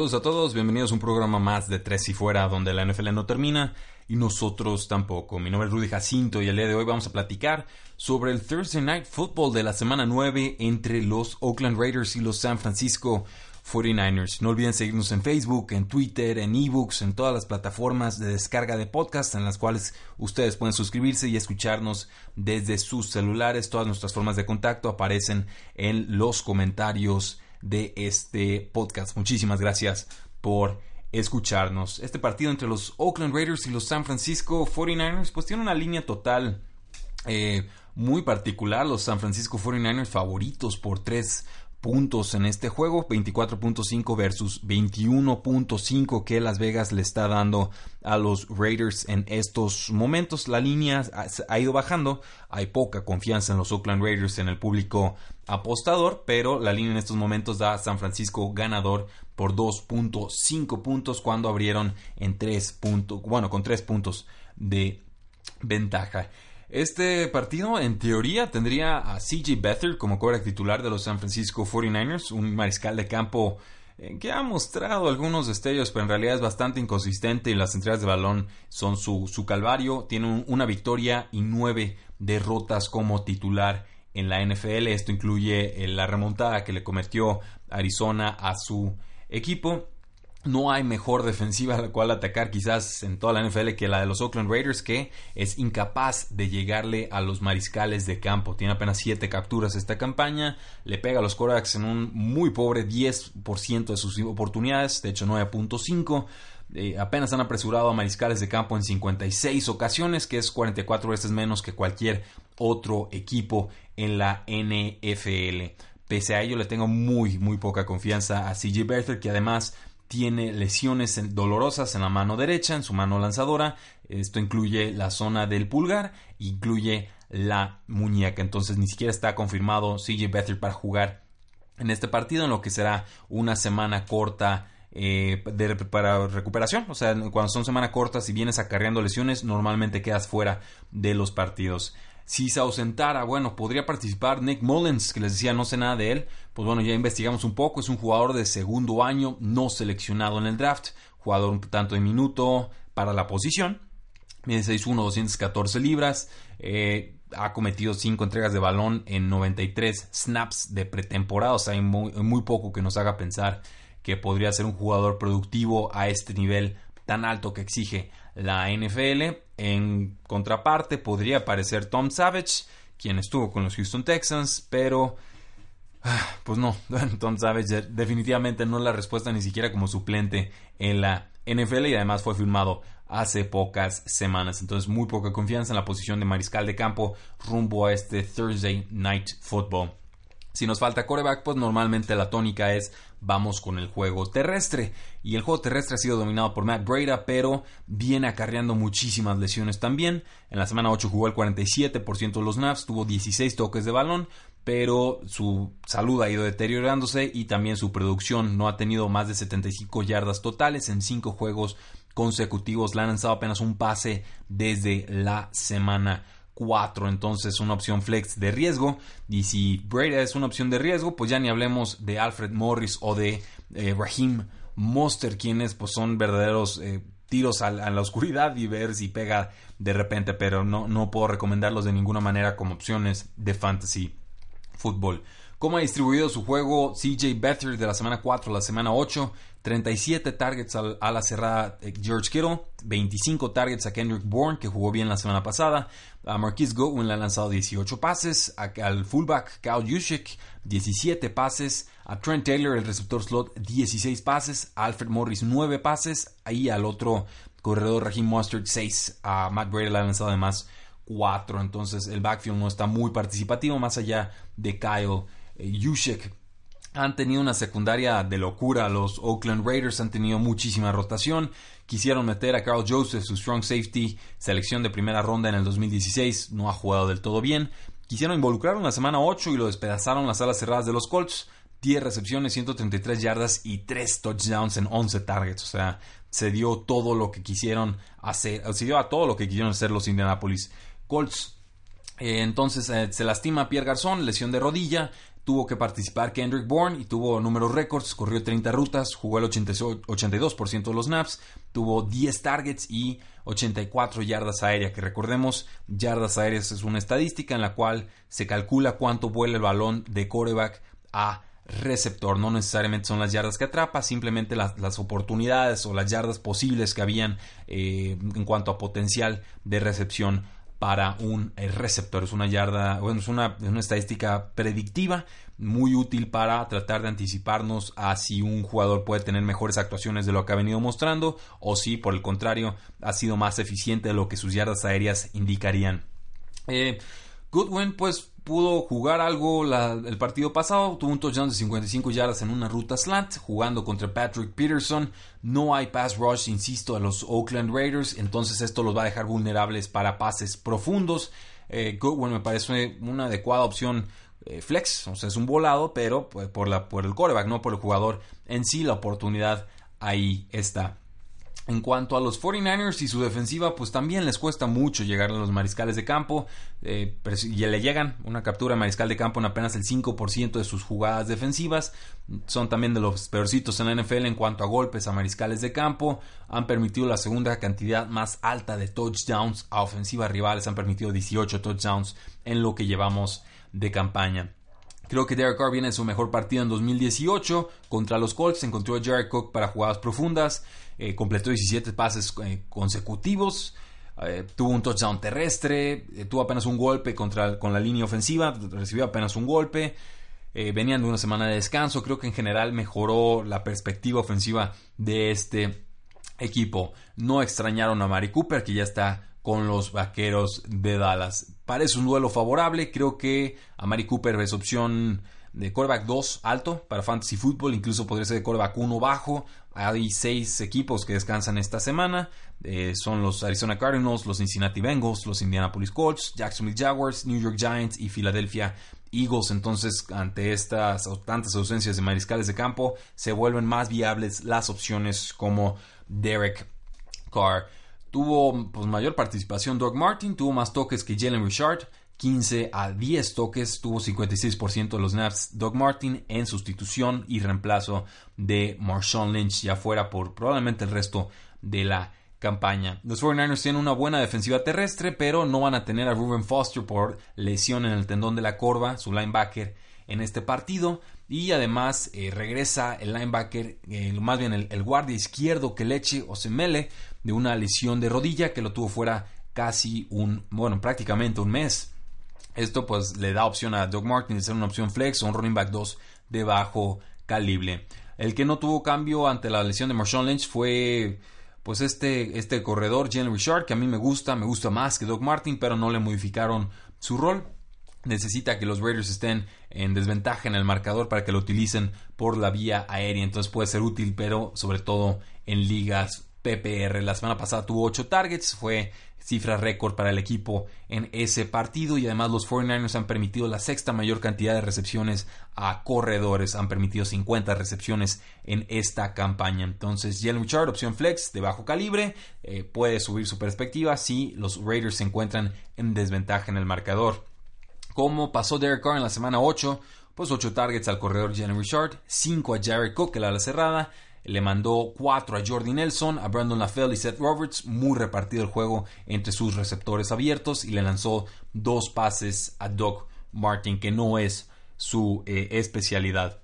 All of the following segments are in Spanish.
Saludos a todos, bienvenidos a un programa más de Tres y Fuera, donde la NFL no termina y nosotros tampoco. Mi nombre es Rudy Jacinto y el día de hoy vamos a platicar sobre el Thursday Night Football de la semana 9 entre los Oakland Raiders y los San Francisco 49ers. No olviden seguirnos en Facebook, en Twitter, en ebooks, en todas las plataformas de descarga de podcast en las cuales ustedes pueden suscribirse y escucharnos desde sus celulares. Todas nuestras formas de contacto aparecen en los comentarios de este podcast. Muchísimas gracias por escucharnos. Este partido entre los Oakland Raiders y los San Francisco 49ers pues tiene una línea total eh, muy particular. Los San Francisco 49ers favoritos por tres puntos en este juego, 24.5 versus 21.5 que Las Vegas le está dando a los Raiders en estos momentos. La línea ha ido bajando, hay poca confianza en los Oakland Raiders en el público apostador, pero la línea en estos momentos da a San Francisco ganador por 2.5 puntos cuando abrieron en 3 puntos, bueno, con 3 puntos de ventaja. Este partido, en teoría, tendría a CJ Beathard como quarterback titular de los San Francisco 49ers, un mariscal de campo eh, que ha mostrado algunos destellos, pero en realidad es bastante inconsistente y las entregas de balón son su, calvario. Tiene una victoria y nueve derrotas como titular en la NFL. Esto incluye eh, la remontada que le cometió Arizona a su equipo. No hay mejor defensiva a la cual atacar quizás en toda la NFL que la de los Oakland Raiders que es incapaz de llegarle a los mariscales de campo. Tiene apenas 7 capturas esta campaña, le pega a los Korax en un muy pobre 10% de sus oportunidades, de hecho 9.5. Eh, apenas han apresurado a mariscales de campo en 56 ocasiones, que es 44 veces menos que cualquier otro equipo en la NFL. Pese a ello, le tengo muy, muy poca confianza a CJ Berther, que además tiene lesiones dolorosas en la mano derecha, en su mano lanzadora. Esto incluye la zona del pulgar, incluye la muñeca. Entonces ni siquiera está confirmado CJ Beathard para jugar en este partido, en lo que será una semana corta eh, para recuperación. O sea, cuando son semanas cortas y vienes acarreando lesiones, normalmente quedas fuera de los partidos. Si se ausentara, bueno, podría participar Nick Mullins, que les decía no sé nada de él. Pues bueno, ya investigamos un poco. Es un jugador de segundo año, no seleccionado en el draft. Jugador un tanto de minuto para la posición. Mide 6'1, 214 libras. Eh, ha cometido 5 entregas de balón en 93 snaps de pretemporada. O sea, hay muy, muy poco que nos haga pensar que podría ser un jugador productivo a este nivel tan alto que exige la NFL. En contraparte podría aparecer Tom Savage, quien estuvo con los Houston Texans, pero ah, pues no, Tom Savage definitivamente no es la respuesta ni siquiera como suplente en la NFL y además fue firmado hace pocas semanas. Entonces muy poca confianza en la posición de mariscal de campo rumbo a este Thursday Night Football. Si nos falta coreback, pues normalmente la tónica es vamos con el juego terrestre. Y el juego terrestre ha sido dominado por Matt Breda, pero viene acarreando muchísimas lesiones también. En la semana 8 jugó el 47% de los snaps, tuvo 16 toques de balón, pero su salud ha ido deteriorándose y también su producción no ha tenido más de 75 yardas totales en 5 juegos consecutivos. Le han lanzado apenas un pase desde la semana 4, entonces una opción flex de riesgo. Y si Breda es una opción de riesgo, pues ya ni hablemos de Alfred Morris o de eh, Raheem Monster, quienes pues son verdaderos eh, tiros a, la oscuridad y ver si pega de repente, pero no, no puedo recomendarlos de ninguna manera como opciones de fantasy fútbol. ¿Cómo ha distribuido su juego CJ Beathard de la semana 4 a la semana 8? 37 targets a la cerrada eh, George Kittle, 25 targets a Kendrick Bourne, que jugó bien la semana pasada. A Marquise Goodwin le han lanzado 18 pases. al fullback Kyle Juszczyk, 17 pases. A Trent Taylor, el receptor slot, 16 pases. A Alfred Morris, 9 pases. Ahí al otro corredor Raheem Mustard, 6. A Matt Brady le han lanzado además 4. Entonces el backfield no está muy participativo más allá de Kyle Yushek. Han tenido una secundaria de locura. Los Oakland Raiders han tenido muchísima rotación. Quisieron meter a Carl Joseph, su strong safety, selección de primera ronda en el 2016. No ha jugado del todo bien. Quisieron involucrarlo en la semana 8 y lo despedazaron las alas cerradas de los Colts. 10 recepciones, 133 yardas y 3 touchdowns en 11 targets. O sea, se dio todo lo que quisieron hacer. Se dio a todo lo que quisieron hacer los Indianapolis Colts. Eh, entonces eh, se lastima Pierre Garzón, lesión de rodilla tuvo que participar Kendrick Bourne y tuvo números récords, corrió 30 rutas, jugó el 82% de los snaps, tuvo 10 targets y 84 yardas aéreas, que recordemos, yardas aéreas es una estadística en la cual se calcula cuánto vuela el balón de coreback a receptor, no necesariamente son las yardas que atrapa, simplemente las, oportunidades o las yardas posibles que habían eh, en cuanto a potencial de recepción para un eh, receptor. Es una yarda, bueno, es una, estadística predictiva muy útil para tratar de anticiparnos a si un jugador puede tener mejores actuaciones de lo que ha venido mostrando o si por el contrario ha sido más eficiente de lo que sus yardas aéreas indicarían. Eh, Goodwin pues pudo jugar algo el partido pasado, tuvo un touchdown de 55 yardas en una ruta slant, jugando contra Patrick Peterson. No hay pass rush, insisto, a los Oakland Raiders, entonces esto los va a dejar vulnerables para pases profundos. Eh, Goodwin me parece una adecuada opción eh, flex, o sea, es un volado, pero pues, por, la, por el coreback, no por el jugador en sí, la oportunidad ahí está. En cuanto a los 49ers y su defensiva, pues también les cuesta mucho llegar a los mariscales de campo. Eh, y le llegan una captura mariscal de campo en apenas el 5% de sus jugadas defensivas. Son también de los peorcitos en la NFL en cuanto a golpes a mariscales de campo. Han permitido la segunda cantidad más alta de touchdowns a ofensivas rivales. Han permitido 18 touchdowns en lo que llevamos de campaña. Creo que Derek Carr viene en su mejor partido en 2018 contra los Colts. Encontró a Jared Cook para jugadas profundas. Eh, completó 17 pases eh, consecutivos, eh, tuvo un touchdown terrestre, tuvo apenas un golpe contra, con la línea ofensiva, recibió apenas un golpe. venían de una semana de descanso, creo que en general mejoró la perspectiva ofensiva de este equipo. No extrañaron a Mari Cooper, que ya está con los vaqueros de Dallas. Parece un duelo favorable, creo que a Mari Cooper es opción de quarterback 2 alto para fantasy football, incluso podría ser de quarterback 1 bajo. Hay seis equipos que descansan esta semana. Eh, son los Arizona Cardinals, los Cincinnati Bengals, los Indianapolis Colts, Jacksonville Jaguars, New York Giants y Philadelphia Eagles. Entonces, ante estas tantas ausencias de mariscales de campo, se vuelven más viables las opciones como Derek Carr. Tuvo pues, mayor participación Doug Martin, tuvo más toques que Jalen Richard. 15 a 10 toques, tuvo 56% de los snaps Doug Martin en sustitución y reemplazo de Marshawn Lynch, ya fuera por probablemente el resto de la campaña. Los 49ers tienen una buena defensiva terrestre, pero no van a tener a Ruben Foster por lesión en el tendón de la corva, su linebacker en este partido. Y además eh, regresa el linebacker, eh, más bien el, guardia izquierdo que leche o se mele de una lesión de rodilla que lo tuvo fuera casi un, bueno, prácticamente un mes. Esto pues le da opción a Doug Martin de ser una opción flex o un running back 2 de bajo calibre. El que no tuvo cambio ante la lesión de Marshawn Lynch fue pues este, este corredor Jalen Richard que a mí me gusta, me gusta más que Doug Martin, pero no le modificaron su rol. Necesita que los Raiders estén en desventaja en el marcador para que lo utilicen por la vía aérea. Entonces puede ser útil, pero sobre todo en ligas PPR. La semana pasada tuvo 8 targets, fue cifra récord para el equipo en ese partido y además los 49ers han permitido la sexta mayor cantidad de recepciones a corredores, han permitido 50 recepciones en esta campaña. Entonces, Jalen Richard, opción flex de bajo calibre, eh, puede subir su perspectiva si los Raiders se encuentran en desventaja en el marcador. Como pasó Derek Carr en la semana 8, pues 8 targets al corredor Jalen Richard, 5 a Jared Cook, la ala cerrada, le mandó 4 a Jordi Nelson, a Brandon LaFell y Seth Roberts, muy repartido el juego entre sus receptores abiertos y le lanzó dos pases a Doug Martin, que no es su eh, especialidad.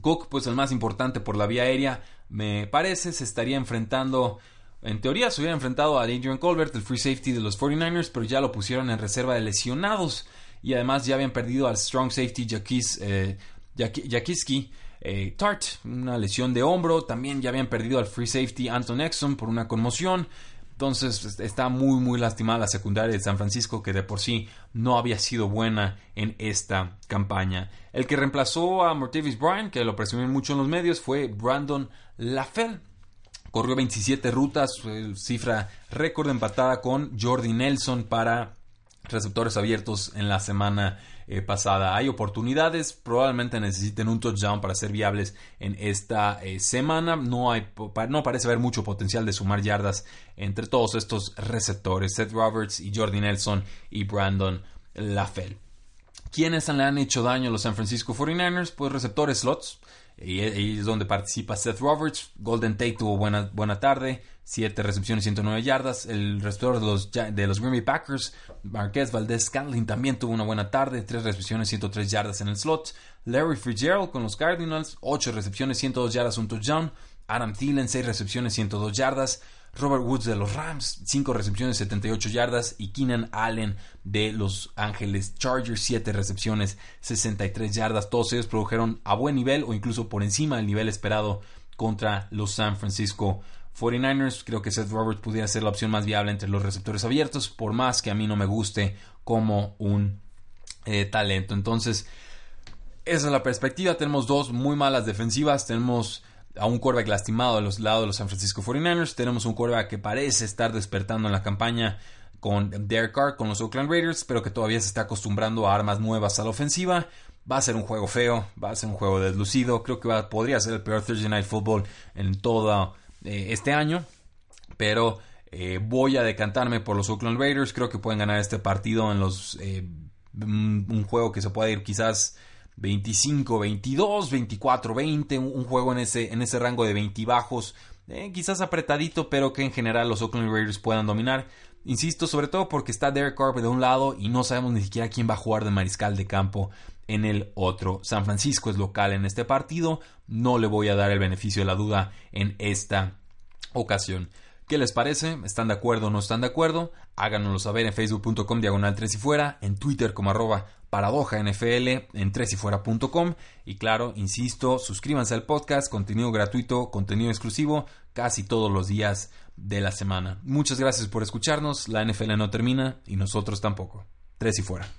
Cook, pues el más importante por la vía aérea, me parece, se estaría enfrentando, en teoría se hubiera enfrentado a Adrian Colbert, el free safety de los 49ers, pero ya lo pusieron en reserva de lesionados y además ya habían perdido al strong safety Jakis, eh, eh, Tart, una lesión de hombro. También ya habían perdido al free safety Anton Exxon por una conmoción. Entonces está muy muy lastimada la secundaria de San Francisco que de por sí no había sido buena en esta campaña. El que reemplazó a Martavis Bryant, que lo presumieron mucho en los medios, fue Brandon LaFell. Corrió 27 rutas, cifra récord empatada con Jordi Nelson para receptores abiertos en la semana eh, pasada. Hay oportunidades, probablemente necesiten un touchdown para ser viables en esta eh, semana. No, hay, no parece haber mucho potencial de sumar yardas entre todos estos receptores, Seth Roberts y Jordi Nelson y Brandon LaFell. ¿Quiénes le han hecho daño a los San Francisco 49ers? Pues receptores slots. Y es donde participa Seth Roberts. Golden Tate tuvo buena, buena tarde. 7 recepciones, 109 yardas. El receptor de los, de los Green Bay Packers, Marquez Valdez Scanlin, también tuvo una buena tarde. 3 recepciones, 103 yardas en el slot. Larry Fitzgerald con los Cardinals, 8 recepciones, 102 yardas, un touchdown. Adam Thielen, 6 recepciones, 102 yardas. Robert Woods de los Rams, 5 recepciones, 78 yardas. Y Keenan Allen de los Ángeles Chargers, 7 recepciones, 63 yardas. Todos ellos produjeron a buen nivel o incluso por encima del nivel esperado contra los San Francisco 49ers. Creo que Seth Roberts pudiera ser la opción más viable entre los receptores abiertos, por más que a mí no me guste como un eh, talento. Entonces, esa es la perspectiva. Tenemos dos muy malas defensivas. Tenemos a un quarterback lastimado a los lados de los San Francisco 49ers. Tenemos un quarterback que parece estar despertando en la campaña con Derek Carr, con los Oakland Raiders, pero que todavía se está acostumbrando a armas nuevas a la ofensiva. Va a ser un juego feo, va a ser un juego deslucido. Creo que podría ser el peor Thursday Night Football en todo eh, este año. Pero eh, voy a decantarme por los Oakland Raiders. Creo que pueden ganar este partido en los. Eh, un, juego que se puede ir quizás 25, 22, 24, 20. Un, juego en ese, en ese rango de 20 bajos. quizás apretadito, pero que en general los Oakland Raiders puedan dominar. Insisto, sobre todo porque está Derek Carr de un lado y no sabemos ni siquiera quién va a jugar de mariscal de campo en el otro. San Francisco es local en este partido. No le voy a dar el beneficio de la duda en esta ocasión. ¿Qué les parece? ¿Están de acuerdo o no están de acuerdo? Háganoslo saber en facebook.com diagonal 3 y fuera, en Twitter como arroba paradoja NFL, en 3 y y claro, insisto, suscríbanse al podcast, contenido gratuito, contenido exclusivo, casi todos los días de la semana. Muchas gracias por escucharnos, la NFL no termina y nosotros tampoco. 3 y fuera.